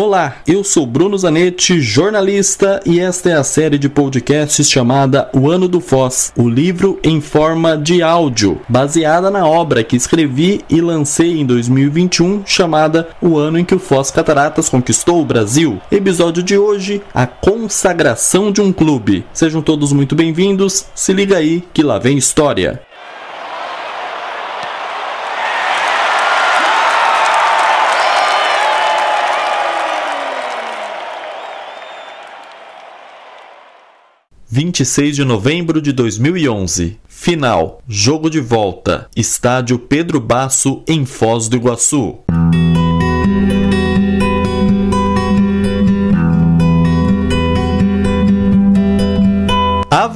Olá, eu sou Bruno Zanetti, jornalista, e esta é a série de podcasts chamada O Ano do Foz, o livro em forma de áudio, baseada na obra que escrevi e lancei em 2021, chamada O Ano em que o Foz Cataratas conquistou o Brasil. Episódio de hoje: A consagração de um clube. Sejam todos muito bem-vindos, se liga aí que lá vem história. 26 de novembro de 2011. Final. Jogo de volta. Estádio Pedro Basso, em Foz do Iguaçu.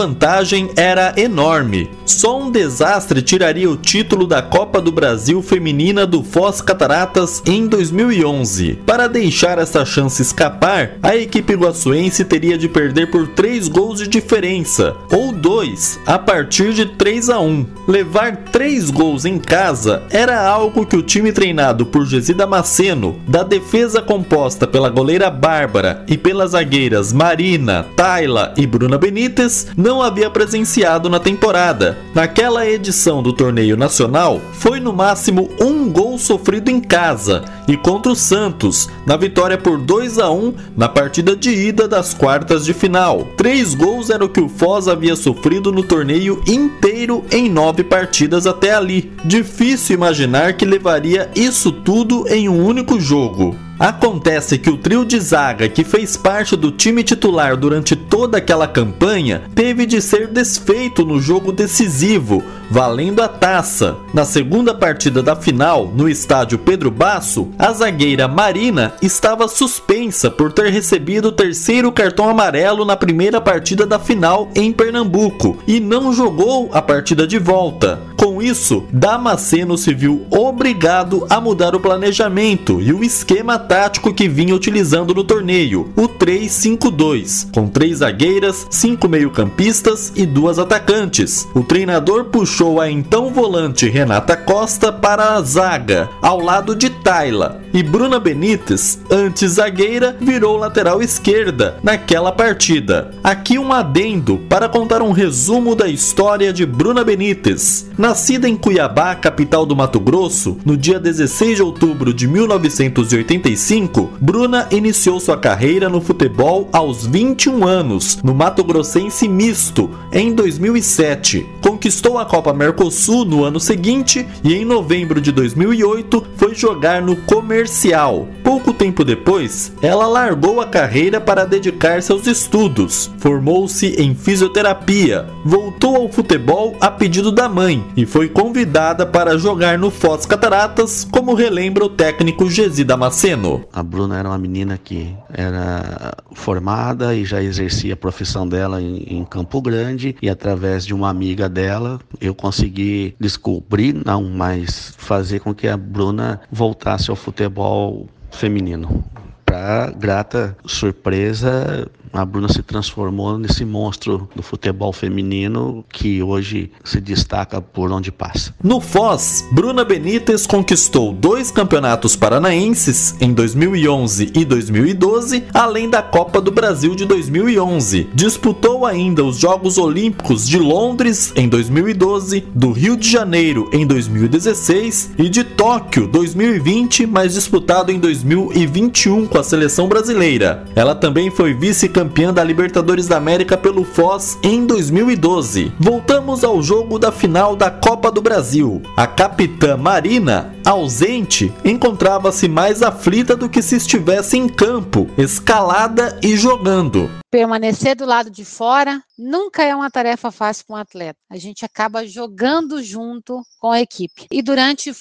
Vantagem era enorme. Só um desastre tiraria o título da Copa do Brasil Feminina do Foz Cataratas em 2011. Para deixar essa chance escapar, a equipe guaçuense teria de perder por 3 gols de diferença, ou 2, a partir de 3 a 1. Levar 3 gols em casa era algo que o time treinado por Gesida Maceno, da defesa composta pela goleira Bárbara e pelas zagueiras Marina, Tayla e Bruna Benítez, não havia presenciado na temporada. Naquela edição do torneio nacional, foi no máximo um gol sofrido em casa e contra o Santos, na vitória por 2 a 1 na partida de ida das quartas de final. Três gols era o que o Foz havia sofrido no torneio inteiro em nove partidas até ali. Difícil imaginar que levaria isso tudo em um único jogo. Acontece que o trio de zaga que fez parte do time titular durante toda aquela campanha teve de ser desfeito no jogo decisivo, valendo a taça. Na segunda partida da final, no estádio Pedro Basso, a zagueira Marina estava suspensa por ter recebido o terceiro cartão amarelo na primeira partida da final em Pernambuco e não jogou a partida de volta. Com isso, Damasceno se viu obrigado a mudar o planejamento e o esquema tático que vinha utilizando no torneio, o 3-5-2, com três zagueiras, cinco meio-campistas e duas atacantes. O treinador puxou a então volante Renata Costa para a zaga, ao lado de Tayla, e Bruna Benítez, antes zagueira, virou lateral esquerda naquela partida. Aqui um adendo para contar um resumo da história de Bruna Benítez. Nascida em Cuiabá, capital do Mato Grosso, no dia 16 de outubro de 1985, Bruna iniciou sua carreira no futebol aos 21 anos, no Mato Grossense Misto, em 2007. Conquistou a Copa Mercosul no ano seguinte e em novembro de 2008 foi jogar no Comercial comercial. Pouco tempo depois, ela largou a carreira para dedicar-se aos estudos. Formou-se em fisioterapia, voltou ao futebol a pedido da mãe e foi convidada para jogar no Foz Cataratas, como relembra o técnico Gesi Damasceno. A Bruna era uma menina que era formada e já exercia a profissão dela em, em Campo Grande e através de uma amiga dela eu consegui descobrir, não, mas fazer com que a Bruna voltasse ao futebol feminino. Para grata surpresa, a Bruna se transformou nesse monstro do futebol feminino que hoje se destaca por onde passa. No Foz, Bruna Benítez conquistou dois campeonatos paranaenses em 2011 e 2012, além da Copa do Brasil de 2011. Disputou ainda os Jogos Olímpicos de Londres em 2012, do Rio de Janeiro em 2016 e de Tóquio 2020, mas disputado em 2021 com a seleção brasileira. Ela também foi vice-campeã campeã da Libertadores da América pelo Foz em 2012. Voltamos ao jogo da final da Copa do Brasil. A capitã Marina, ausente, encontrava-se mais aflita do que se estivesse em campo, escalada e jogando. Permanecer do lado de fora nunca é uma tarefa fácil para um atleta. A gente acaba jogando junto com a equipe. E durante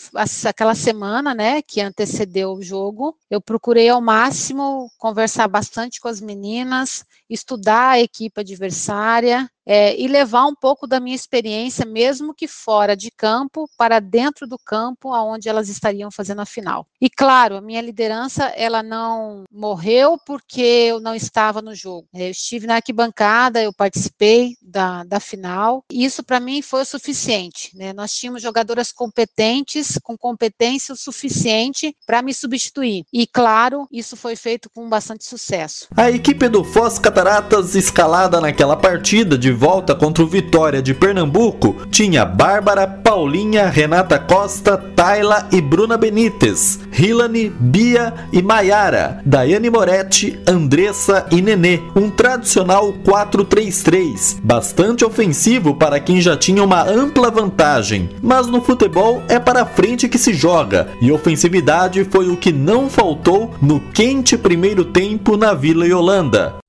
aquela semana, né, que antecedeu o jogo, eu procurei ao máximo conversar bastante com as meninas, estudar a equipe adversária é, e levar um pouco da minha experiência, mesmo que fora de campo, para dentro do campo, aonde elas estariam fazendo a final. E claro, a minha liderança ela não morreu porque eu não estava no jogo. Eu estive na arquibancada, eu participei da, da final. E isso para mim foi o suficiente. Né? Nós tínhamos jogadoras competentes, com competência o suficiente para me substituir. E claro, isso foi feito com bastante sucesso. A equipe do Foz Cataratas, escalada naquela partida de volta contra o Vitória de Pernambuco, tinha Bárbara, Paulinha, Renata Costa, Tayla e Bruna Benites, Hilane, Bia e Maiara, Daiane Moretti, Andressa e Nenê. Um tradicional 4-3-3, bastante ofensivo para quem já tinha uma ampla vantagem. Mas no futebol é para frente que se joga, e ofensividade foi o que não faltou no quente primeiro tempo na Vila Yolanda.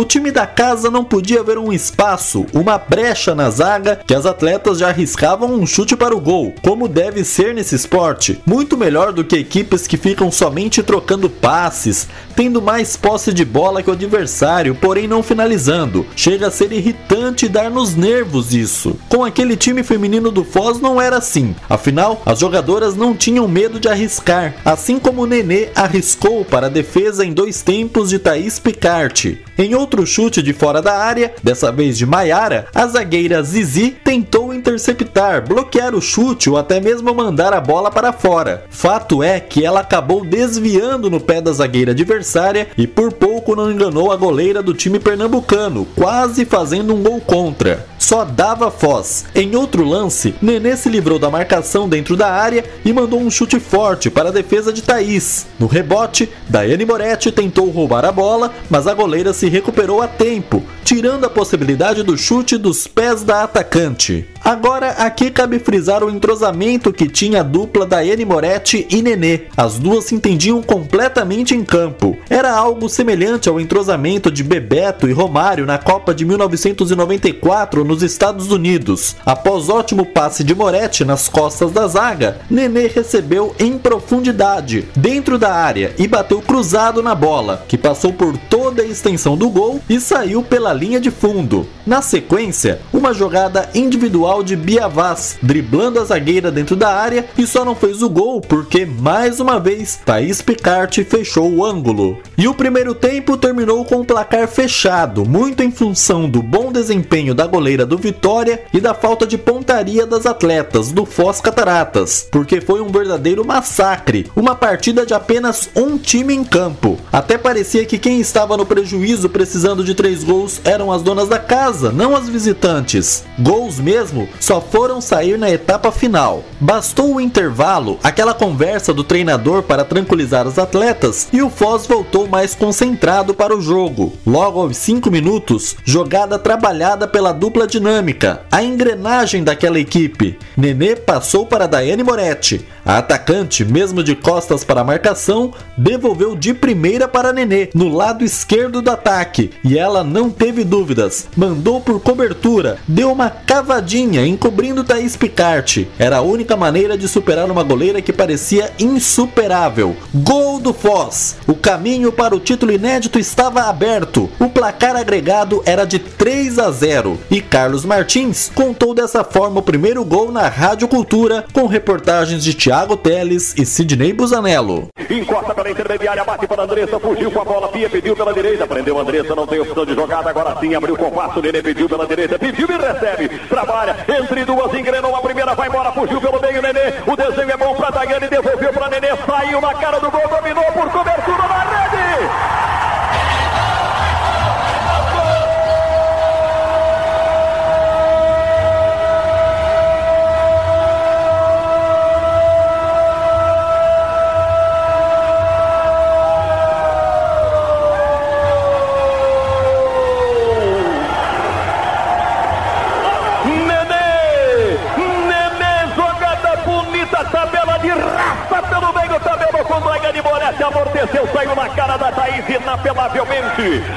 O time da casa não podia ver um espaço, uma brecha na zaga, que as atletas já arriscavam um chute para o gol, como deve ser nesse esporte. Muito melhor do que equipes que ficam somente trocando passes, tendo mais posse de bola que o adversário, porém não finalizando. Chega a ser irritante dar nos nervos isso. Com aquele time feminino do Foz não era assim. Afinal, as jogadoras não tinham medo de arriscar, assim como o Nenê arriscou para a defesa em dois tempos de Thaís Picarte. Em outro chute de fora da área, dessa vez de Maiara, a zagueira Zizi tentou interceptar, bloquear o chute ou até mesmo mandar a bola para fora. Fato é que ela acabou desviando no pé da zagueira adversária e por pouco não enganou a goleira do time pernambucano, quase fazendo um gol contra. Só dava Foz. Em outro lance, Nenê se livrou da marcação dentro da área e mandou um chute forte para a defesa de Thaís. No rebote, Daiane Moretti tentou roubar a bola, mas a goleira se recuperou a tempo, tirando a possibilidade do chute dos pés da atacante. Agora, aqui cabe frisar o entrosamento que tinha a dupla da Eni Moretti e Nenê. As duas se entendiam completamente em campo. Era algo semelhante ao entrosamento de Bebeto e Romário na Copa de 1994 nos Estados Unidos. Após ótimo passe de Moretti nas costas da zaga, Nenê recebeu em profundidade, dentro da área, e bateu cruzado na bola, que passou por toda a extensão do gol e saiu pela linha de fundo. Na sequência, uma jogada individual de Biavaz, driblando a zagueira dentro da área e só não fez o gol porque, mais uma vez, Thaís Picarte fechou o ângulo. E o primeiro tempo terminou com o placar fechado, muito em função do bom desempenho da goleira do Vitória e da falta de pontaria das atletas do Foz Cataratas, porque foi um verdadeiro massacre, uma partida de apenas um time em campo. Até parecia que quem estava no prejuízo precisando de três gols eram as donas da casa, não as visitantes. Gols mesmo só foram sair na etapa final. Bastou o intervalo, aquela conversa do treinador para tranquilizar os atletas e o Foz voltou mais concentrado para o jogo. Logo aos 5 minutos, jogada trabalhada pela dupla dinâmica, a engrenagem daquela equipe. Nenê passou para Daiane Moretti. A atacante, mesmo de costas para a marcação, devolveu de primeira para Nenê, no lado esquerdo do ataque, e ela não teve dúvidas. Mandou por cobertura, deu uma cavadinha encobrindo Thaís Picarte. Era a única maneira de superar uma goleira que parecia insuperável. Gol do Foz! O caminho para o título inédito estava aberto. O placar agregado era de 3 a 0 e Carlos Martins contou dessa forma o primeiro gol na Rádio Cultura com reportagens de Thiago Teles e Sidney Busanello. Encosta pela intermediária, bate para Andressa, fugiu com a bola, Pia pediu pela direita, prendeu Andressa, não tem opção de jogada, agora sim abriu o compasso, Nenê pediu pela direita, pediu e recebe, trabalha, entre duas, engrenou a primeira, vai embora, fugiu pelo meio, Nenê, o desenho é bom para Daiane, devolveu para Nenê, saiu na cara do gol, dominou por cobertura na rede!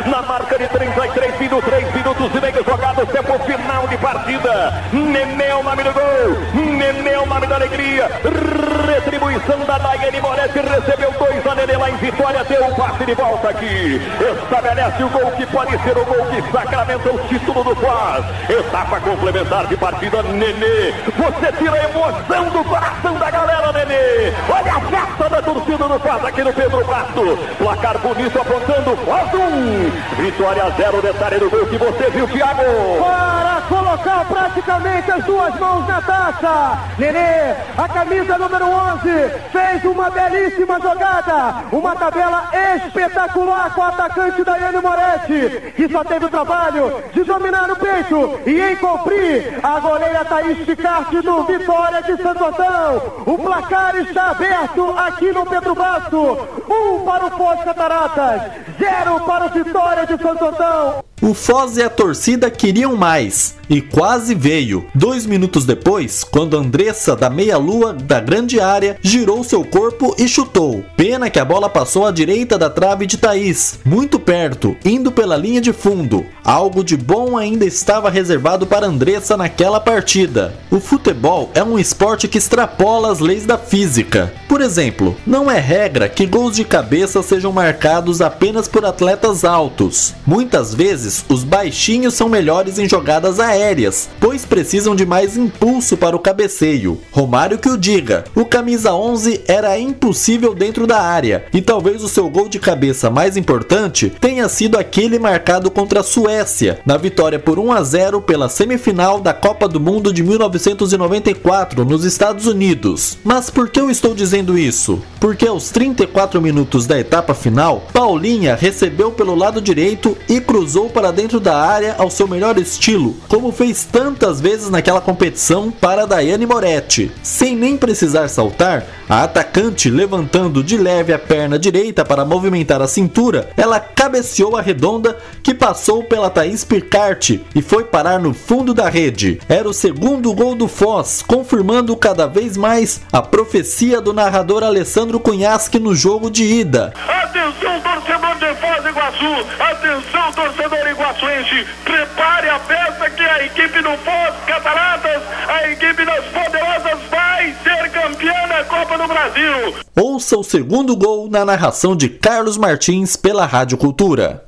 Na marca de 33 minutos, 3 minutos e meio jogados, tempo final de partida. Nenê é o nome do gol. Nenê é o nome da alegria. Retribuição da Daiane Moretti, recebeu dois a Nenê lá em Vitória, deu um passe de volta aqui. Estabelece o gol que pode ser o gol que sacramenta o título do Paz. Etapa complementar de partida, Nenê. Você tira a emoção do coração da galera, Nenê. Olha a festa da torcida do Paz aqui no Pedro Pasto. Placar bonito apontando Paz 1. Vitória 0, detalhe do gol que você viu, Thiago. Para colocar praticamente as duas mãos na taça. Nenê, a camisa número 11, fez uma belíssima jogada. Uma tabela espetacular com o atacante Daiane Moretti, que só teve o trabalho de dominar no peito e encobrir a goleira Thaís Picarte do Vitória de Santo Antão. O placar está aberto aqui no Pedro Basto. Um para o Foz Cataratas, zero para o Vitória de Santo Antão. O Foz e a torcida queriam mais e quase veio. Dois minutos depois, quando Andressa, da meia-lua da grande área, girou seu corpo e chutou. Pena que a bola passou à direita da trave de Thaís, muito perto, indo pela linha de fundo. Algo de bom ainda estava reservado para Andressa naquela partida. O futebol é um esporte que extrapola as leis da física. Por exemplo, não é regra que gols de cabeça sejam marcados apenas por atletas altos. Muitas vezes, os baixinhos são melhores em jogadas aéreas, pois precisam de mais impulso para o cabeceio. Romário que o diga, o camisa 11 era impossível dentro da área, e talvez o seu gol de cabeça mais importante tenha sido aquele marcado contra a Suécia, na vitória por 1 a 0 pela semifinal da Copa do Mundo de 1994 nos Estados Unidos. Mas por que eu estou dizendo isso? Porque aos 34 minutos da etapa final, Paulinha recebeu pelo lado direito e cruzou para dentro da área ao seu melhor estilo, como fez tantas vezes naquela competição para Daiane Moretti. Sem nem precisar saltar, a atacante levantando de leve a perna direita para movimentar a cintura, ela cabeceou a redonda que passou pela Thaís Pircarte e foi parar no fundo da rede. Era o segundo gol do Foz, confirmando cada vez mais a profecia do narrador Alessandro Cunhasque no jogo de ida. Atenção, torcedor de Foz Iguaçu! Atenção, torcedor iguaçuense! Prepare a festa que a equipe do Foz Cataratas, a equipe das poderosas, vai ser campeã da Copa do Brasil! Ouça o segundo gol na narração de Carlos Martins pela Rádio Cultura.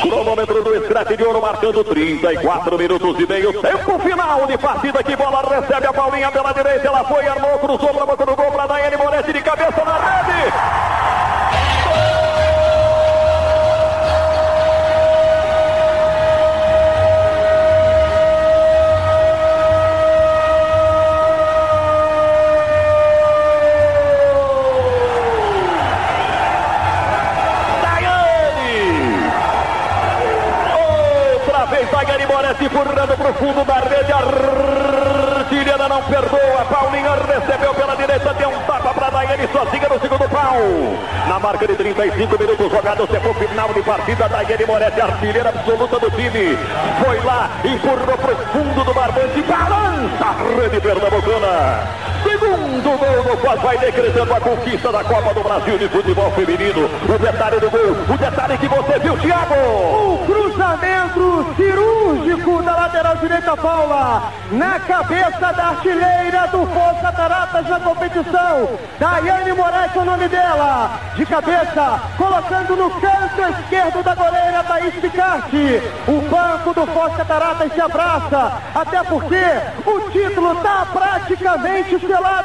Cronômetro do Scratch de Ouro marcando 34 minutos e meio. Tempo final de partida. Que bola recebe a Paulinha pela direita. Ela foi, armou, cruzou para boca do gol para Daiane Moretti de cabeça na rede. Outra vez Daiane Moretti empurrando para o fundo da rede. Artilheira não perdoa. Paulinha recebeu pela direita. Deu um tapa para Daiane sozinha no segundo pau. Na marca de 35 minutos jogados. Tempo final de partida. Daiane Moretti, artilheira absoluta do time. Foi lá, empurrou para o fundo do barbante. Balança a rede pernambucana. Segundo gol do Foz vai decretando a conquista da Copa do Brasil de futebol feminino. O detalhe do gol, o detalhe que você viu, Thiago. O cruzamento cirúrgico da lateral direita Paula na cabeça da artilheira do Foz Cataratas na competição. Daiane Moraes é o nome dela. De cabeça, colocando no canto esquerdo da goleira Thaís Picarte. O banco do Foz Cataratas se abraça, até porque o título está praticamente selado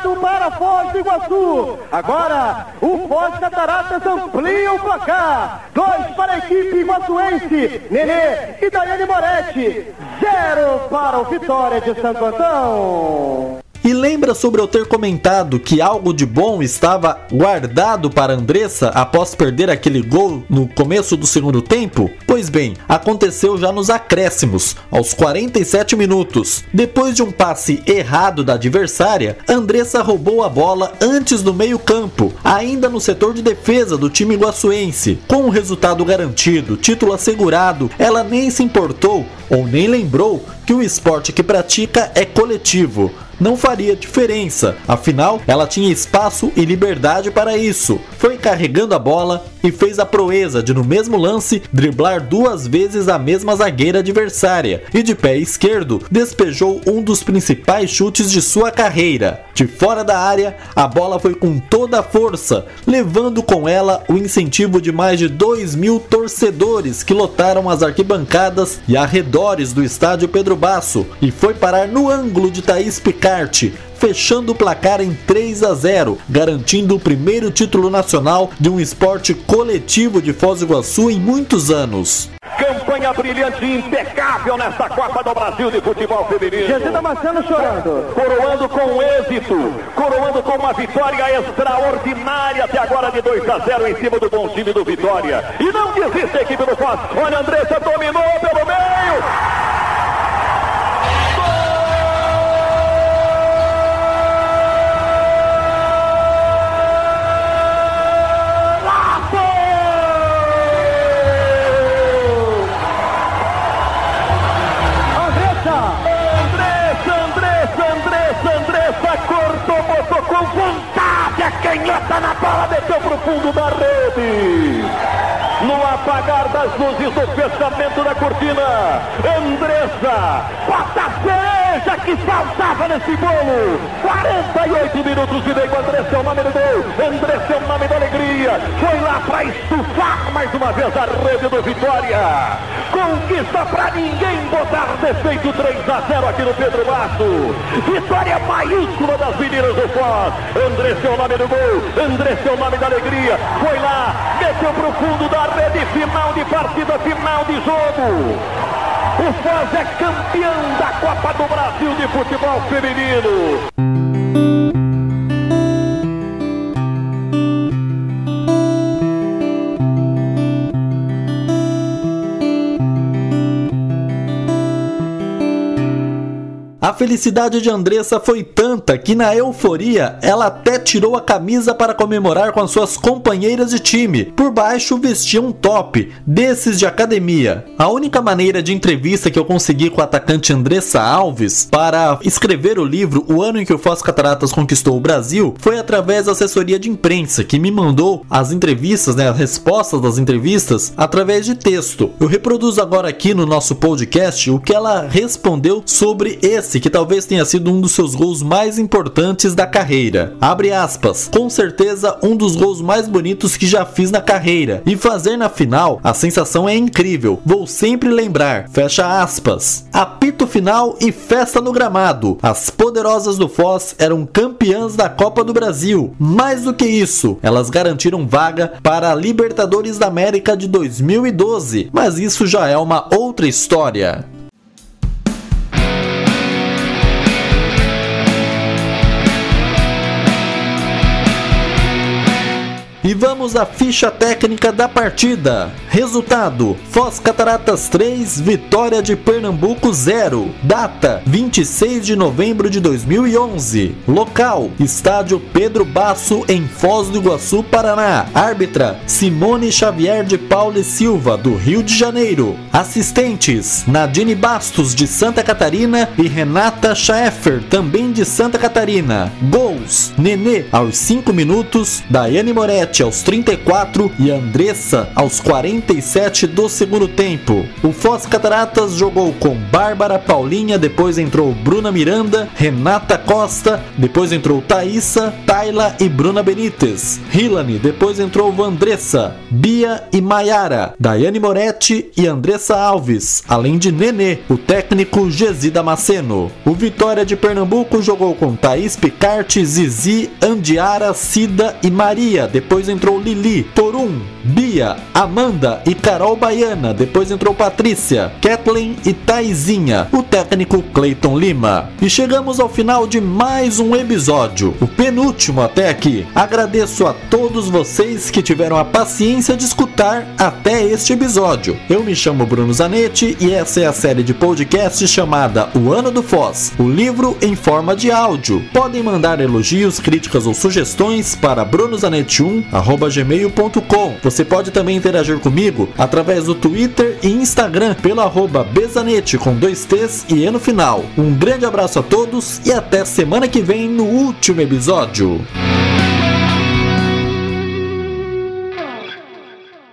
para Foz do Iguaçu. Agora, o Foz Cataratas amplia o placar. Dois para a equipe iguaçuense, Nenê e Daiane Moretti. Zero para o Vitória de Santo Antão. E lembra sobre eu ter comentado que algo de bom estava guardado para Andressa após perder aquele gol no começo do segundo tempo? Pois bem, aconteceu já nos acréscimos, aos 47 minutos. Depois de um passe errado da adversária, Andressa roubou a bola antes do meio-campo, ainda no setor de defesa do time iguaçuense. Com o resultado garantido, título assegurado, ela nem se importou ou nem lembrou que o esporte que pratica é coletivo, não faria diferença, afinal ela tinha espaço e liberdade para isso. Foi carregando a bola e fez a proeza de, no mesmo lance, driblar duas vezes a mesma zagueira adversária e, de pé esquerdo, despejou um dos principais chutes de sua carreira. De fora da área, a bola foi com toda a força, levando com ela o incentivo de mais de 2 mil torcedores que lotaram as arquibancadas e arredores do estádio Pedro Basso e foi parar no ângulo de Thaís Picarte, fechando o placar em 3 a 0, garantindo o primeiro título nacional de um esporte coletivo de Foz do Iguaçu em muitos anos. Campanha brilhante e impecável nesta Copa do Brasil de futebol feminino. Jesus Damasceno chorando. Coroando com êxito, coroando com uma vitória extraordinária até agora de 2 a 0 em cima do bom time do Vitória. E não desiste a equipe do Foz. Olha, Andressa dominou pelo meio. Canhota na bola, desceu pro fundo da rede. No apagar das luzes do fechamento da cortina, Andressa, bota a que nesse bolo. 48 minutos de meio, Andressa é nome do gol, Andressa é o nome da alegria. Foi lá para estufar mais uma vez a rede do Vitória. Conquista para ninguém botar defeito 3 a 0 aqui no Pedro Basso. Vitória maiúscula das meninas do Foz. Andressa é nome do gol, Andressa é o nome da alegria. Foi lá, meteu pro fundo da rede, final de partida, final de jogo. O Foz é campeão da Copa do Brasil de futebol feminino. Felicidade de Andressa foi tanta que na euforia ela até tirou a camisa para comemorar com as suas companheiras de time. Por baixo vestia um top, desses de academia. A única maneira de entrevista que eu consegui com a atacante Andressa Alves para escrever o livro O ano em que o Foz Cataratas conquistou o Brasil foi através da assessoria de imprensa que me mandou as entrevistas, né, as respostas das entrevistas através de texto. Eu reproduzo agora aqui no nosso podcast o que ela respondeu sobre esse que talvez tenha sido um dos seus gols mais importantes da carreira. Abre aspas, com certeza um dos gols mais bonitos que já fiz na carreira. E fazer na final, a sensação é incrível. Vou sempre lembrar. Fecha aspas. Apito final e festa no gramado. As poderosas do Foz eram campeãs da Copa do Brasil. Mais do que isso, elas garantiram vaga para a Libertadores da América de 2012. Mas isso já é uma outra história. Vamos à ficha técnica da partida. Resultado: Foz Cataratas 3, Vitória de Pernambuco 0. Data: 26 de novembro de 2011. Local: Estádio Pedro Basso em Foz do Iguaçu, Paraná. Árbitra: Simone Xavier de Paula e Silva do Rio de Janeiro. Assistentes: Nadine Bastos de Santa Catarina e Renata Schaeffer também de Santa Catarina. Gols: Nenê aos 5 minutos, Daiane Moretti aos 34 e Andressa aos 47 do segundo tempo. O Foz Cataratas jogou com Bárbara Paulinha, depois entrou Bruna Miranda, Renata Costa, depois entrou Thaísa, Tayla e Bruna Benítez. Hilane, depois entrou Vandressa, Bia e Maiara, Daiane Moretti e Andressa Alves, além de Nenê, o técnico Gesi Damasceno. O Vitória de Pernambuco jogou com Thaís Picarte, Zizi, Andiara, Cida e Maria, depois depois entrou Lili, Torum, Bia, Amanda e Carol Baiana, depois entrou Patrícia, Kathleen e Taizinha, o técnico Clayton Lima. E chegamos ao final de mais um episódio, o penúltimo até aqui. Agradeço a todos vocês que tiveram a paciência de escutar até este episódio. Eu me chamo Bruno Zanetti e essa é a série de podcasts chamada O Ano do Foz, o livro em forma de áudio. Podem mandar elogios, críticas ou sugestões para brunozanetti1 gmail.com gmail.com. Você pode também interagir comigo através do Twitter e Instagram pelo arroba Bezanete com dois T's e E no final. Um grande abraço a todos e até semana que vem no último episódio.